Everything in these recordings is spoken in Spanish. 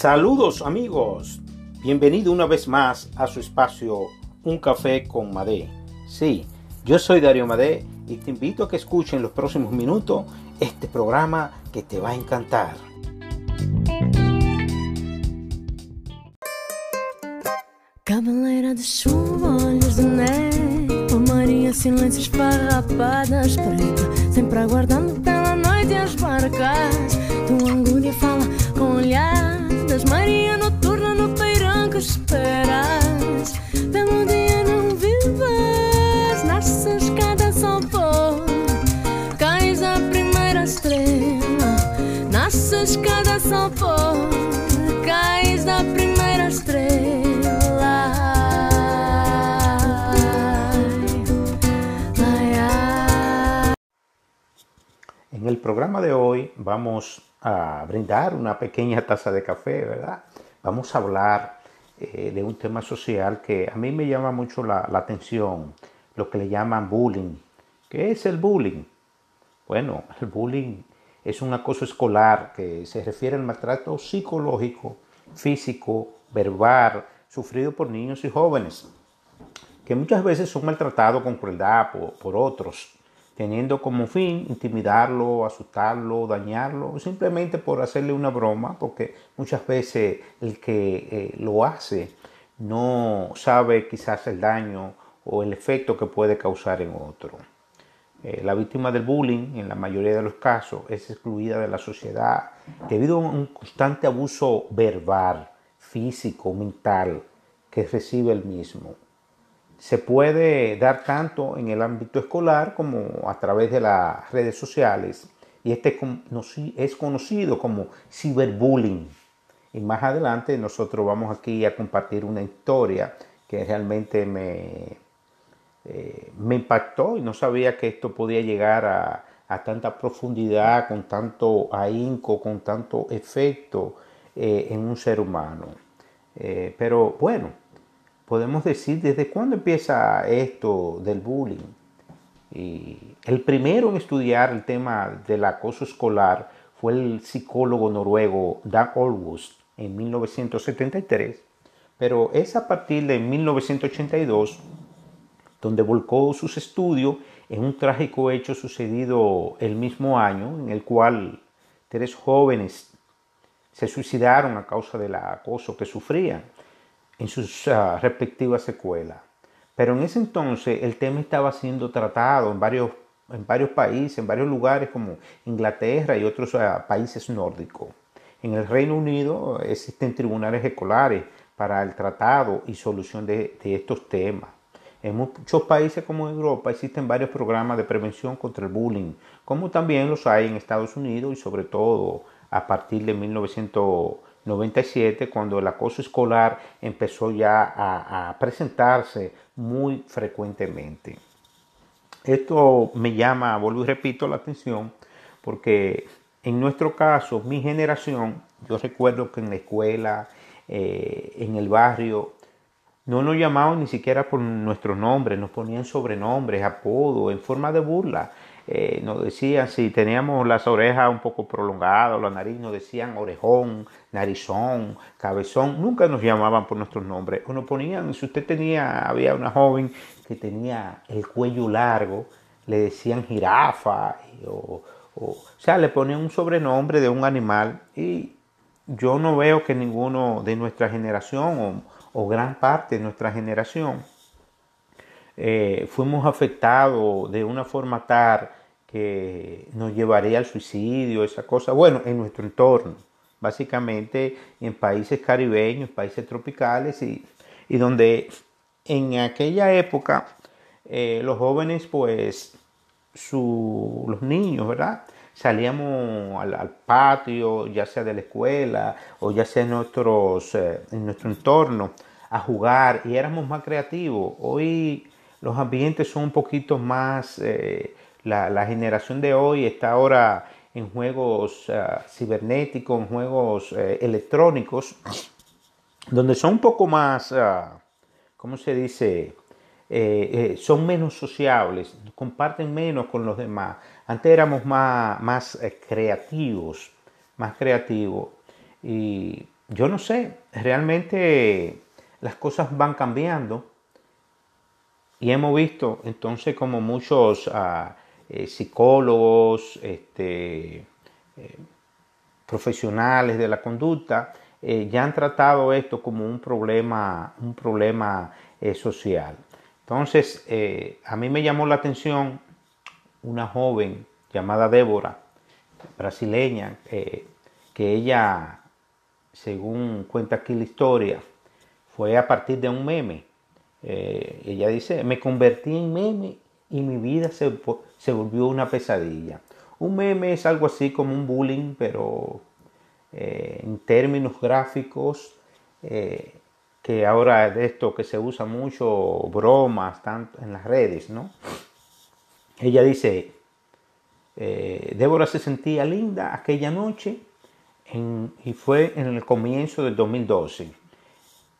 Saludos amigos, bienvenido una vez más a su espacio Un Café con Madé. Sí, yo soy Darío Madé y te invito a que escuchen en los próximos minutos este programa que te va a encantar. De chuva, olhos de aguardando pela barcas olhadas Maria noturna no peirão que esperas. Pelo dia não vivas Nasces cada pôr Cais a primeira estrela Nasces cada pôr Cais da primeira estrela. En el programa de hoy vamos a brindar una pequeña taza de café, ¿verdad? Vamos a hablar eh, de un tema social que a mí me llama mucho la, atención, lo que le llaman bullying. ¿Qué es el bullying? Bueno, el bullying es un acoso escolar que se refiere al maltrato psicológico, físico, verbal, sufrido por niños y jóvenes, que muchas veces son maltratados con crueldad por, por otros, teniendo como fin intimidarlo, asustarlo, dañarlo, simplemente por hacerle una broma, porque muchas veces el que eh, lo hace no sabe quizás el daño o el efecto que puede causar en otro. Eh, la víctima del bullying, en la mayoría de los casos, es excluida de la sociedad debido a un constante abuso verbal, físico, mental que recibe el mismo. Se puede dar tanto en el ámbito escolar como a través de las redes sociales y este es conocido como ciberbullying. Y más adelante nosotros vamos aquí a compartir una historia que realmente me, eh, me impactó y no sabía que esto podía llegar a, a tanta profundidad, con tanto ahínco, con tanto efecto eh, en un ser humano. Eh, pero bueno, podemos decir desde cuándo empieza esto del bullying. El primero en estudiar el tema del acoso escolar fue el psicólogo noruego Dan Olgust en 1973, pero es a partir de 1982 donde volcó sus estudios en un trágico hecho sucedido el mismo año, en el cual tres jóvenes se suicidaron a causa del acoso que sufrían en sus uh, respectivas escuelas. Pero en ese entonces el tema estaba siendo tratado en varios, en varios países, en varios lugares como Inglaterra y otros uh, países nórdicos. En el Reino Unido existen tribunales escolares para el tratado y solución de, de estos temas. En muchos países como Europa existen varios programas de prevención contra el bullying, como también los hay en Estados Unidos y sobre todo a partir de 1997, cuando el acoso escolar empezó ya a, presentarse muy frecuentemente. Esto me llama, vuelvo y repito, la atención, porque en nuestro caso, mi generación, yo recuerdo que en la escuela, eh, en el barrio, no nos llamaban ni siquiera por nuestro nombre, nos ponían sobrenombres, apodos, en forma de burla. Eh, nos decían si teníamos las orejas un poco prolongadas, la nariz, nos decían orejón, narizón, cabezón. Nunca nos llamaban por nuestros nombres. O nos ponían, si usted tenía, había una joven que tenía el cuello largo, le decían jirafa, o, o, o sea, le ponían un sobrenombre de un animal. Y yo no veo que ninguno de nuestra generación o, o gran parte de nuestra generación eh, fuimos afectados de una forma tal que nos llevaría al suicidio, esa cosa, bueno, en nuestro entorno, básicamente en países caribeños, países tropicales y, y donde en aquella época eh, los jóvenes, pues, su, los niños, ¿verdad? Salíamos al, patio, ya sea de la escuela o ya sea en, nuestros, eh, en nuestro entorno, a jugar y éramos más creativos. Hoy los ambientes son un poquito más, eh, la, generación de hoy está ahora en juegos uh, cibernéticos, en juegos eh, electrónicos, donde son un poco más, uh, ¿cómo se dice? Son menos sociables, comparten menos con los demás. Antes éramos más, más creativos, más creativos. Y yo no sé, realmente las cosas van cambiando y hemos visto entonces como muchos ah, eh, psicólogos, este, eh, profesionales de la conducta, eh, ya han tratado esto como un problema, un problema social. Entonces, a mí me llamó la atención una joven llamada Débora, brasileña, que ella, según cuenta aquí la historia, fue a partir de un meme. Eh, ella dice, me convertí en meme y mi vida se, volvió una pesadilla. Un meme es algo así como un bullying, pero eh, en términos gráficos, eh, que ahora de esto que se usa mucho, bromas, tanto en las redes, ¿no? Ella dice, Débora se sentía linda aquella noche y fue en el comienzo del 2012.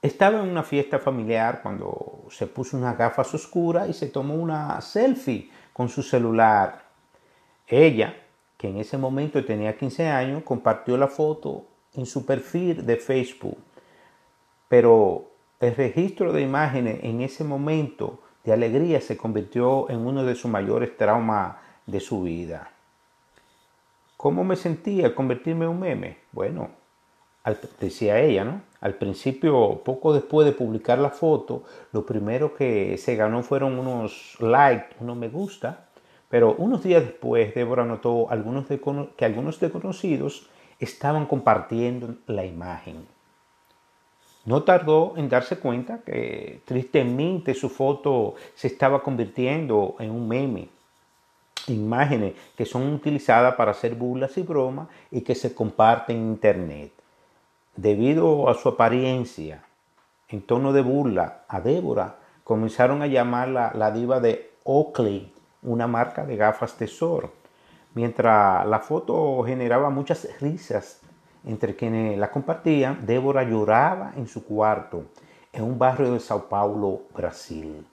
Estaba en una fiesta familiar cuando se puso unas gafas oscuras y se tomó una selfie con su celular. Ella, que en ese momento tenía 15 años, compartió la foto en su perfil de Facebook. Pero el registro de imágenes en ese momento de alegría se convirtió en uno de sus mayores traumas de su vida. ¿Cómo me sentía convertirme en un meme? Bueno, decía ella, ¿no? Al principio, poco después de publicar la foto, lo primero que se ganó fueron unos likes, unos me gusta, pero unos días después Débora notó que algunos desconocidos estaban compartiendo la imagen. No tardó en darse cuenta que tristemente su foto se estaba convirtiendo en un meme. Imágenes que son utilizadas para hacer burlas y bromas y que se comparten en internet debido a su apariencia en tono de burla a Débora, comenzaron a llamarla la diva de Oakley, una marca de gafas tesoro. Mientras la foto generaba muchas risas entre quienes la compartían, Débora lloraba en su cuarto en un barrio de Sao Paulo, Brasil.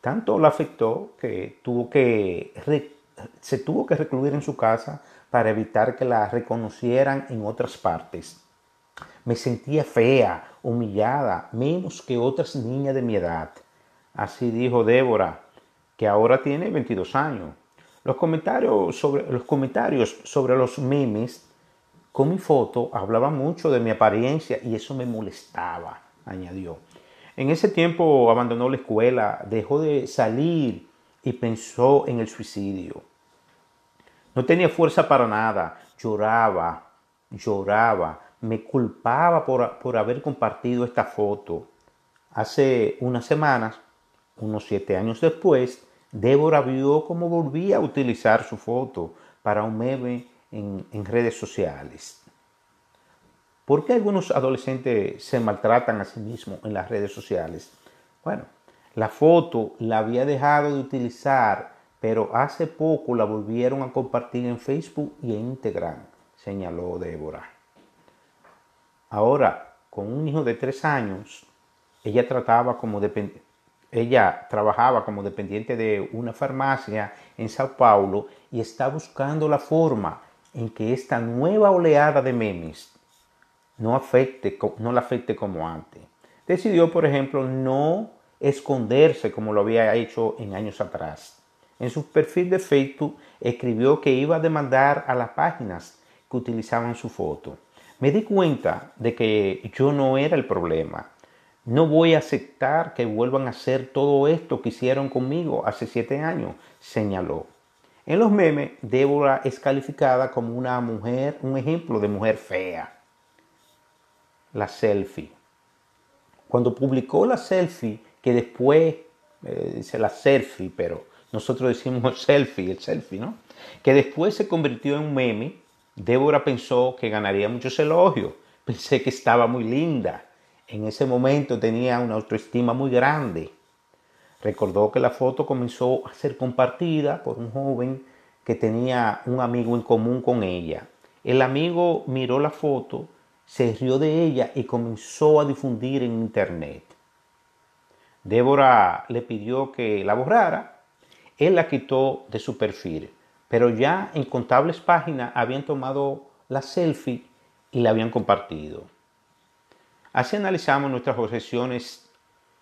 Tanto la afectó que, tuvo que se tuvo que recluir en su casa para evitar que la reconocieran en otras partes. Me sentía fea, humillada, menos que otras niñas de mi edad. Así dijo Débora, que ahora tiene 22 años. Los comentarios sobre los, comentarios sobre los memes con mi foto hablaban mucho de mi apariencia y eso me molestaba, añadió. En ese tiempo abandonó la escuela, dejó de salir y pensó en el suicidio. No tenía fuerza para nada, lloraba, lloraba, me culpaba por, haber compartido esta foto. Hace unas semanas, unos siete años después, Débora vio cómo volvía a utilizar su foto para un meme en, en, redes sociales. ¿Por qué algunos adolescentes se maltratan a sí mismos en las redes sociales? Bueno, la foto la había dejado de utilizar, pero hace poco la volvieron a compartir en Facebook y en Instagram, señaló Débora. Ahora, con un hijo de tres años, ella trabajaba como dependiente de una farmacia en Sao Paulo y está buscando la forma en que esta nueva oleada de memes no, afecte, no la afecte como antes. Decidió, por ejemplo, no esconderse como lo había hecho en años atrás. En su perfil de Facebook escribió que iba a demandar a las páginas que utilizaban su foto. Me di cuenta de que yo no era el problema. No voy a aceptar que vuelvan a hacer todo esto que hicieron conmigo hace siete años, señaló. En los memes, Débora es calificada como una mujer, un ejemplo de mujer fea. La selfie. Cuando publicó la selfie, que después eh, dice la selfie, pero nosotros decimos selfie, el selfie, ¿no? Que después se convirtió en un meme, Débora pensó que ganaría muchos elogios. Pensé que estaba muy linda. En ese momento tenía una autoestima muy grande. Recordó que la foto comenzó a ser compartida por un joven que tenía un amigo en común con ella. El amigo miró la foto, se rió de ella y comenzó a difundir en internet. Débora le pidió que la borrara. Él la quitó de su perfil pero ya en contables páginas habían tomado la selfie y la habían compartido. Así analizamos nuestras obsesiones,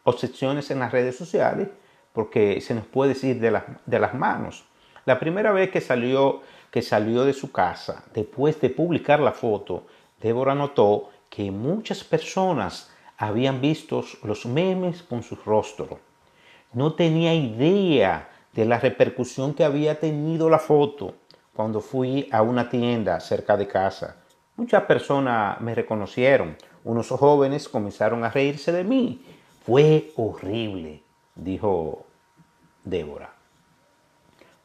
obsesiones en las redes sociales porque se nos puede ir de, de las manos. La primera vez que salió, que salió de su casa, después de publicar la foto, Débora notó que muchas personas habían visto los memes con su rostro. No tenía idea de la repercusión que había tenido la foto cuando fui a una tienda cerca de casa. Muchas personas me reconocieron. Unos jóvenes comenzaron a reírse de mí. Fue horrible, dijo Débora.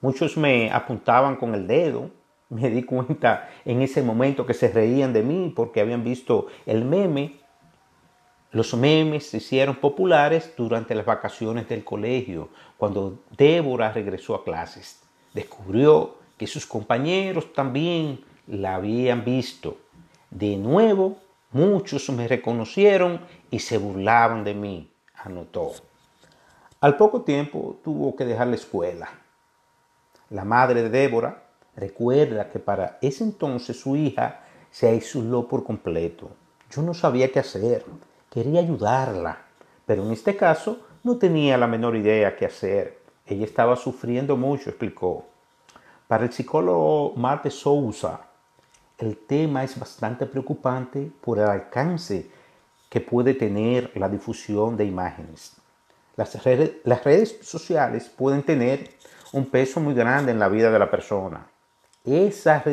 Muchos me apuntaban con el dedo. Me di cuenta en ese momento que se reían de mí porque habían visto el meme. Los memes se hicieron populares durante las vacaciones del colegio, cuando Débora regresó a clases. Descubrió que sus compañeros también la habían visto. De nuevo, muchos me reconocieron y se burlaban de mí, anotó. Al poco tiempo tuvo que dejar la escuela. La madre de Débora recuerda que para ese entonces su hija se aisló por completo. Yo no sabía qué hacer, quería ayudarla, pero en este caso no tenía la menor idea qué hacer. Ella estaba sufriendo mucho, explicó. Para el psicólogo Marte Sousa, el tema es bastante preocupante por el alcance que puede tener la difusión de imágenes. Las redes, sociales pueden tener un peso muy grande en la vida de la persona. Esa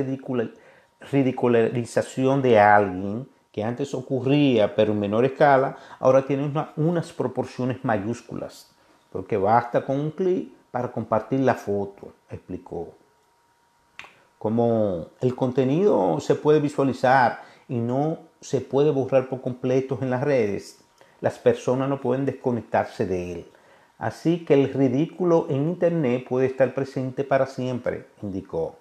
ridicularización de alguien que antes ocurría pero en menor escala, ahora tiene unas proporciones mayúsculas, porque basta con un clic para compartir la foto, explicó. Como el contenido se puede visualizar y no se puede borrar por completo en las redes, las personas no pueden desconectarse de él. Así que el ridículo en Internet puede estar presente para siempre, indicó.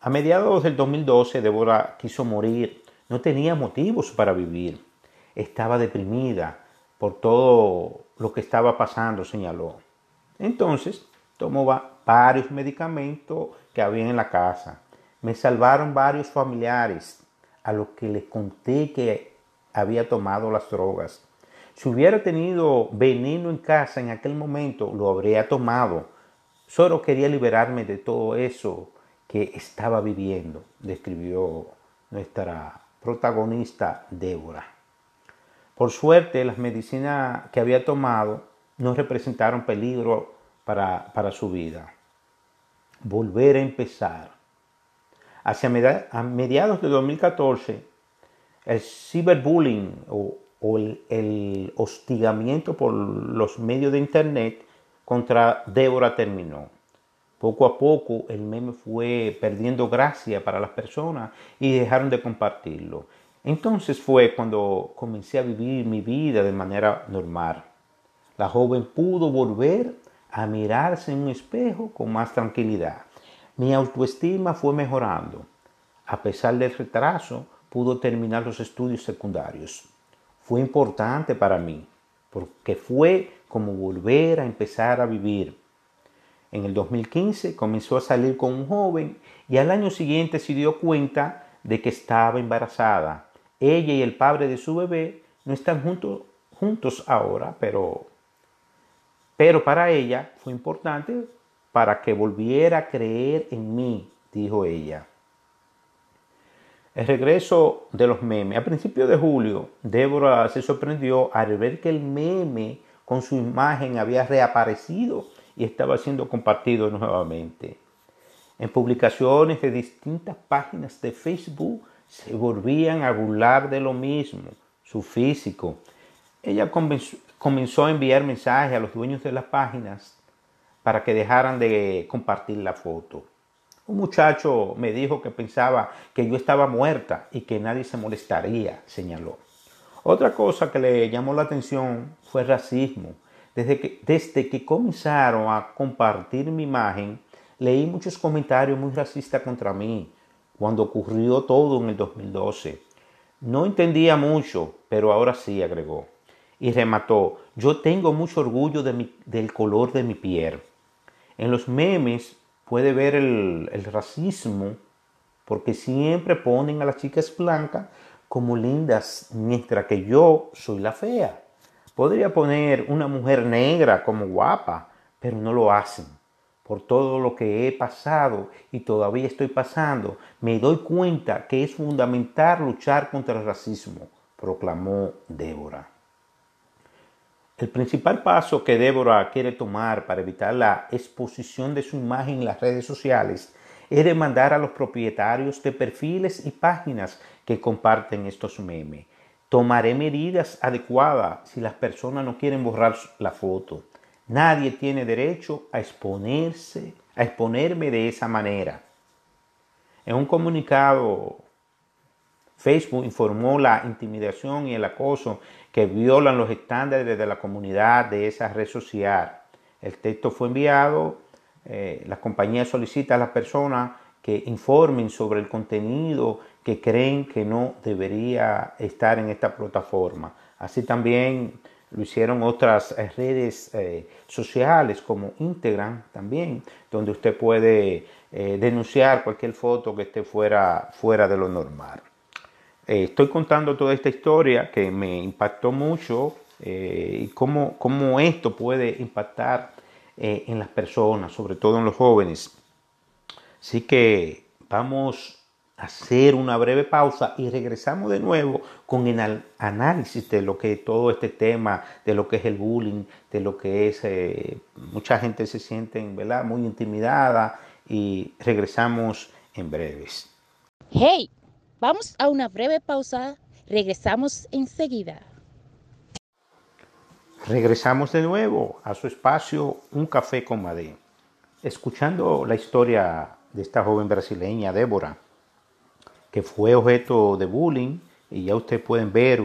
A mediados del 2012, Débora quiso morir. No tenía motivos para vivir. Estaba deprimida por todo lo que estaba pasando, señaló. Entonces, tomó varios medicamentos que había en la casa. Me salvaron varios familiares a los que les conté que había tomado las drogas. Si hubiera tenido veneno en casa en aquel momento, lo habría tomado. Solo quería liberarme de todo eso que estaba viviendo, describió nuestra protagonista Débora. Por suerte, las medicinas que había tomado no representaron peligro para, para su vida. Volver a empezar. Hacia mediados de 2014, el ciberbullying o, el, hostigamiento por los medios de Internet contra Débora terminó. Poco a poco el meme fue perdiendo gracia para las personas y dejaron de compartirlo. Entonces fue cuando comencé a vivir mi vida de manera normal. La joven pudo volver a mirarse en un espejo con más tranquilidad. Mi autoestima fue mejorando. A pesar del retraso, pudo terminar los estudios secundarios. Fue importante para mí, porque fue como volver a empezar a vivir. En el 2015 comenzó a salir con un joven y al año siguiente se dio cuenta de que estaba embarazada. Ella y el padre de su bebé no están juntos, ahora, pero, pero para ella fue importante para que volviera a creer en mí, dijo ella. El regreso de los memes. A principios de julio, Débora se sorprendió al ver que el meme con su imagen había reaparecido y estaba siendo compartido nuevamente. En publicaciones de distintas páginas de Facebook se volvían a burlar de lo mismo, su físico. Ella comenzó a enviar mensajes a los dueños de las páginas para que dejaran de compartir la foto. Un muchacho me dijo que pensaba que yo estaba muerta y que nadie se molestaría, señaló. Otra cosa que le llamó la atención fue el racismo. Desde que, desde que comenzaron a compartir mi imagen, leí muchos comentarios muy racistas contra mí cuando ocurrió todo en el 2012. No entendía mucho, pero ahora sí, agregó. Y remató, yo tengo mucho orgullo de del color de mi piel. En los memes puede ver el, racismo porque siempre ponen a las chicas blancas como lindas mientras que yo soy la fea. Podría poner una mujer negra como guapa, pero no lo hacen. Por todo lo que he pasado y todavía estoy pasando, me doy cuenta que es fundamental luchar contra el racismo, proclamó Débora. El principal paso que Débora quiere tomar para evitar la exposición de su imagen en las redes sociales es demandar a los propietarios de perfiles y páginas que comparten estos memes. Tomaré medidas adecuadas si las personas no quieren borrar la foto. Nadie tiene derecho a exponerse, a exponerme de esa manera. En un comunicado, Facebook informó la intimidación y el acoso que violan los estándares de la comunidad de esa red social. El texto fue enviado eh, las compañías solicitan a las personas que informen sobre el contenido que creen que no debería estar en esta plataforma. Así también lo hicieron otras eh, redes eh, sociales como Instagram también, donde usted puede denunciar cualquier foto que esté fuera, fuera de lo normal. estoy contando toda esta historia que me impactó mucho y cómo, cómo esto puede impactar eh, en las personas, sobre todo en los jóvenes. Así que vamos hacer una breve pausa y regresamos de nuevo con el análisis de lo que todo este tema, de lo que es el bullying, de lo que es, eh, mucha gente se siente ¿verdad? muy intimidada y regresamos en breves. Hey, vamos a una breve pausa, regresamos enseguida. Regresamos de nuevo a su espacio Un Café con Madé, escuchando la historia de esta joven brasileña, Débora, que fue objeto de bullying y ya ustedes pueden ver,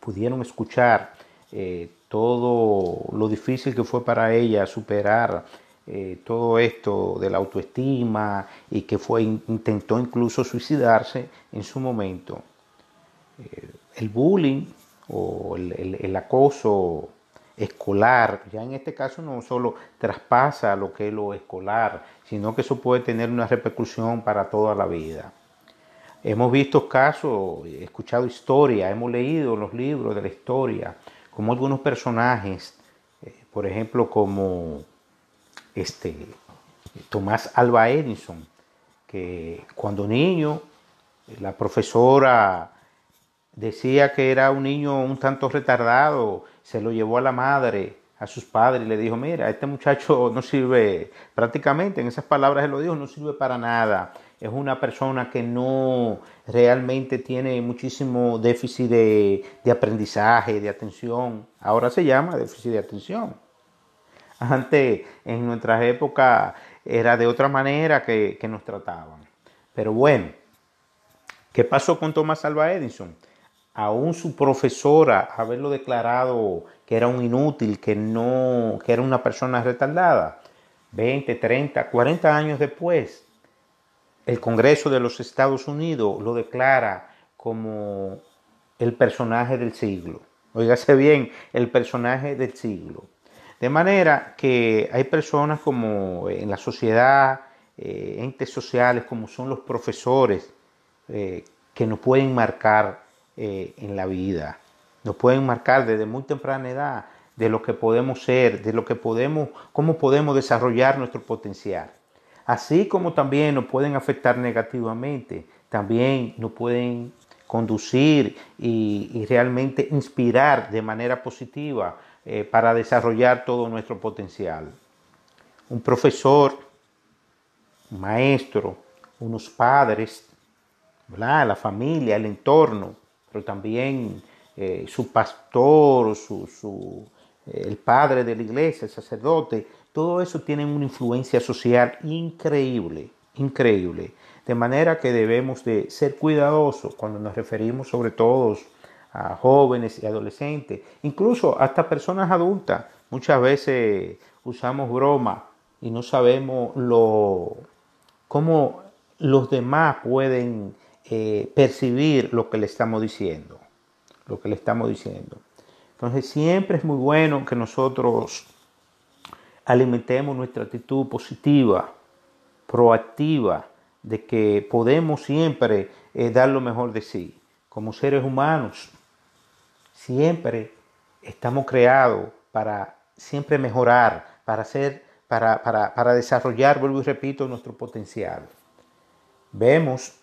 pudieron escuchar eh, todo lo difícil que fue para ella superar eh, todo esto de la autoestima y que fue intentó incluso suicidarse en su momento. Eh, el bullying o el, el acoso escolar, ya en este caso no solo traspasa lo que es lo escolar, sino que eso puede tener una repercusión para toda la vida. Hemos visto casos, escuchado historias, hemos leído los libros de la historia, como algunos personajes, eh, por ejemplo, como este Tomás Alba Edison, que cuando niño la profesora decía que era un niño un tanto retardado, se lo llevó a la madre, a sus padres, y le dijo, mira, este muchacho no sirve, prácticamente en esas palabras se lo dijo, no sirve para nada. Es una persona que no realmente tiene muchísimo déficit de, aprendizaje, de atención. Ahora se llama déficit de atención. Antes, en nuestras épocas, era de otra manera que, que nos trataban. Pero bueno, ¿qué pasó con Thomas Alva Edison? aún su profesora haberlo declarado que era un inútil, que no, que era una persona retardada. 20, 30, 40 años después, el Congreso de los Estados Unidos lo declara como el personaje del siglo. Óigase bien, el personaje del siglo. De manera que hay personas como en la sociedad, eh, entes sociales como son los profesores, eh, que nos pueden marcar eh, en la vida. Nos pueden marcar desde muy temprana edad de lo que podemos ser, de lo que podemos, cómo podemos desarrollar nuestro potencial. Así como también nos pueden afectar negativamente, también nos pueden conducir y, realmente inspirar de manera positiva eh, para desarrollar todo nuestro potencial. Un profesor, un maestro, unos padres, la familia, el entorno, pero también eh, su pastor, su, eh, el padre de la iglesia, el sacerdote, todo eso tiene una influencia social increíble, increíble. De manera que debemos de ser cuidadosos cuando nos referimos sobre todo a jóvenes y adolescentes, incluso hasta personas adultas. Muchas veces usamos broma y no sabemos lo, cómo los demás pueden eh, percibir lo que le estamos diciendo, lo que le estamos diciendo. Entonces siempre es muy bueno que nosotros alimentemos nuestra actitud positiva, proactiva, de que podemos siempre eh, dar lo mejor de sí. como seres humanos, siempre estamos creados para siempre mejorar, para, hacer, para, para, para desarrollar, vuelvo y repito, nuestro potencial. Vemos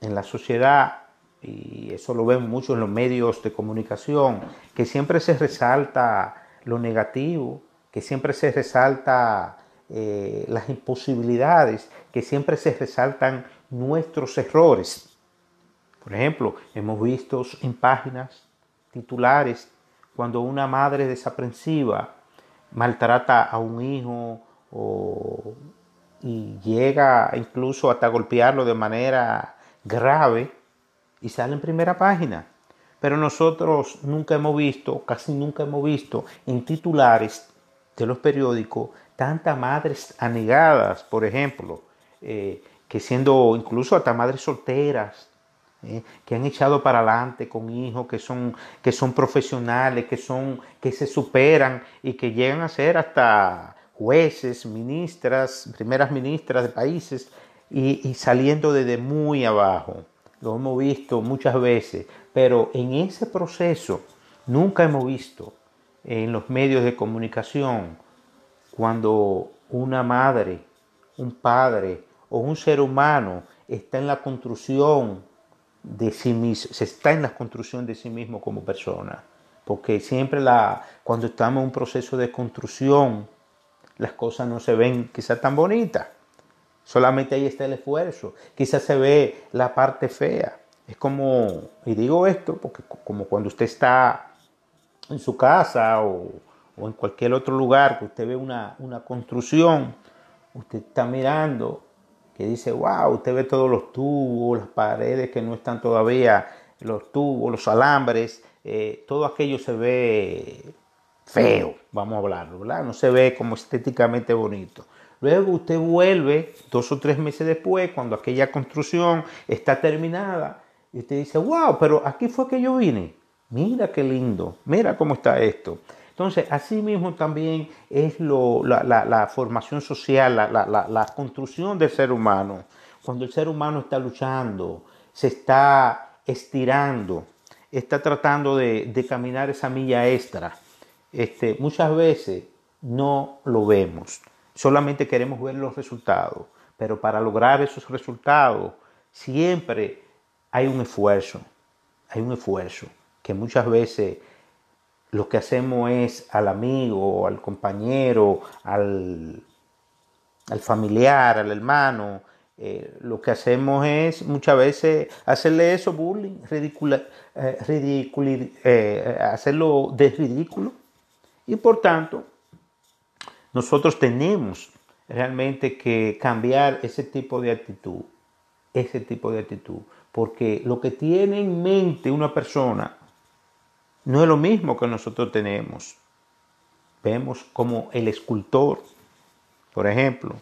en la sociedad, y eso lo vemos mucho en los medios de comunicación, que siempre se resalta lo negativo, que siempre se resalta eh, las imposibilidades, que siempre se resaltan nuestros errores. Por ejemplo, hemos visto en páginas titulares cuando una madre desaprensiva maltrata a un hijo y llega incluso hasta golpearlo de manera grave y sale en primera página. Pero nosotros nunca hemos visto, casi nunca hemos visto en titulares de los periódicos tantas madres anegadas, por ejemplo, eh, que siendo incluso hasta madres solteras, eh, que han echado para adelante con hijos que son, que son profesionales, que, son, que se superan y que llegan a ser hasta jueces, ministras, primeras ministras de países y, y saliendo desde muy abajo. Lo hemos visto muchas veces, pero en ese proceso nunca hemos visto en los medios de comunicación cuando una madre, un padre o un ser humano está en la construcción de sí mismo, se está en la construcción de sí mismo como persona. Porque siempre la, cuando estamos en un proceso de construcción, las cosas no se ven quizás tan bonitas. Solamente ahí está el esfuerzo. Quizás se ve la parte fea. Es como, y digo esto porque como cuando usted está en su casa o, o en cualquier otro lugar que usted ve una, una construcción, usted está mirando que dice, wow, usted ve todos los tubos, las paredes que no están todavía, los tubos, los alambres, eh, todo aquello se ve feo, vamos a hablarlo, ¿verdad? No se ve como estéticamente bonito. Luego usted vuelve dos o tres meses después, cuando aquella construcción está terminada, y usted dice, wow, pero aquí fue que yo vine. Mira qué lindo, mira cómo está esto. Entonces, así mismo también es la, formación social, la, construcción del ser humano. Cuando el ser humano está luchando, se está estirando, está tratando de, caminar esa milla extra, este, muchas veces no lo vemos. Solamente queremos ver los resultados. Pero para lograr esos resultados, siempre hay un esfuerzo. Hay un esfuerzo que muchas veces lo que hacemos es al amigo, al compañero, al, familiar, al hermano, eh, lo que hacemos es muchas veces hacerle eso bullying, eh, eh, hacerlo de ridículo. Y por tanto, nosotros tenemos realmente que cambiar ese tipo de actitud, ese tipo de actitud, porque lo que tiene en mente una persona no es lo mismo que nosotros tenemos. Vemos como el escultor, por ejemplo,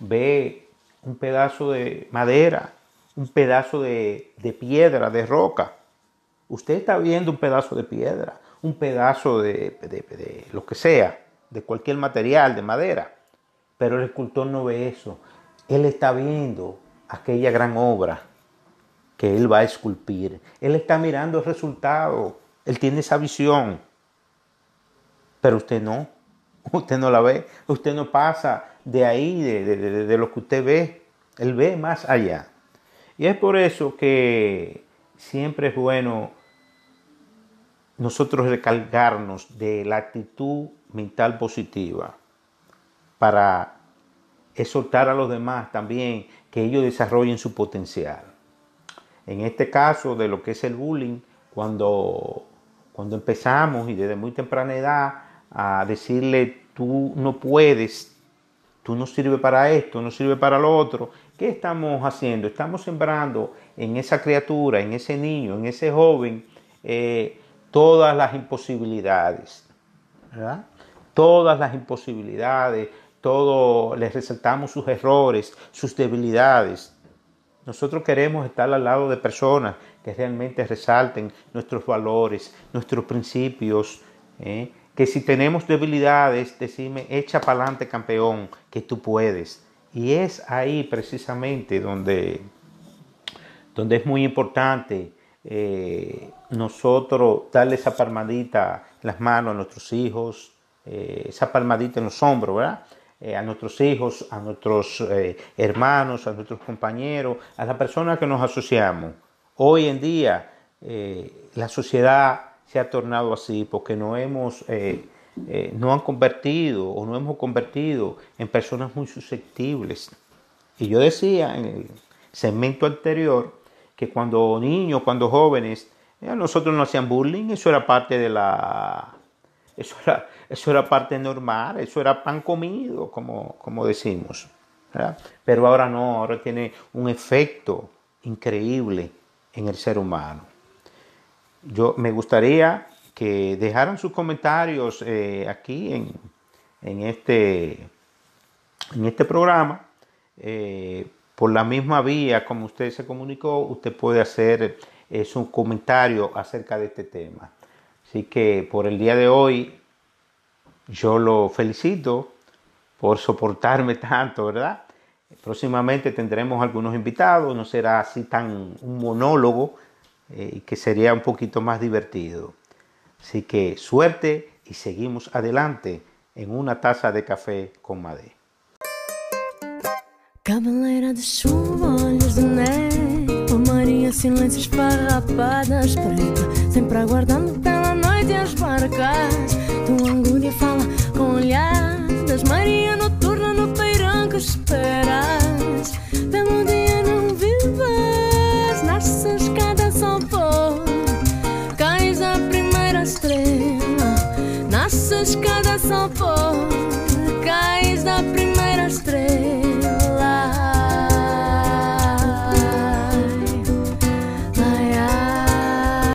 ve un pedazo de madera, un pedazo de, piedra, de roca. Usted está viendo un pedazo de piedra, un pedazo de, de lo que sea, de cualquier material, de madera. Pero el escultor no ve eso. Él está viendo aquella gran obra que él va a esculpir. Él está mirando el resultado él tiene esa visión, pero usted no. Usted no la ve. Usted no pasa de ahí, de, lo que usted ve. Él ve más allá. Y es por eso que siempre es bueno nosotros recargarnos de la actitud mental positiva para exhortar a los demás también que ellos desarrollen su potencial. En este caso de lo que es el bullying, cuando cuando empezamos y desde muy temprana edad a decirle, tú no puedes, tú no sirves para esto, no sirve para lo otro, ¿qué estamos haciendo? Estamos sembrando en esa criatura, en ese niño, en ese joven, eh, todas las imposibilidades. Todas las imposibilidades, todo, les resaltamos sus errores, sus debilidades. Nosotros queremos estar al lado de personas que realmente resalten nuestros valores, nuestros principios, ¿eh? que si tenemos debilidades, decime, echa para adelante campeón, que tú puedes. Y es ahí precisamente donde, donde es muy importante eh, nosotros darle esa palmadita en las manos a nuestros hijos, eh, esa palmadita en los hombros, ¿verdad? A nuestros hijos, a nuestros hermanos, a nuestros compañeros, a las personas que nos asociamos. Hoy en día la sociedad se ha tornado así porque no hemos, no han convertido o no hemos convertido en personas muy susceptibles. Y yo decía en el segmento anterior que cuando niños, cuando jóvenes, nosotros nos hacían bullying, eso era parte de la... Eso era, eso era parte normal, eso era pan comido, como, como decimos. Pero ahora no, ahora tiene un efecto increíble en el ser humano. Yo me gustaría que dejaran sus comentarios eh, aquí en, en, este, en este programa. Eh, por la misma vía como usted se comunicó, usted puede hacer eh, su comentario acerca de este tema. Así que por el día de hoy yo lo felicito por soportarme tanto, ¿verdad? Próximamente tendremos algunos invitados, no será así tan un monólogo, eh, que sería un poquito más divertido. Así que suerte y seguimos adelante en una taza de café con Madé. Cabeleira de chuva, olhos de neve Maria, silêncio, esfarrapadas Preta, sempre aguardando pela noite as barcas Tua angúria fala com Maria noturna no peirão que esperas? pelo dia, não vives Nasces cada escada, pôr. Cais a primeira estrela. Nasces cada escada, pôr. Cais a primeira estrela.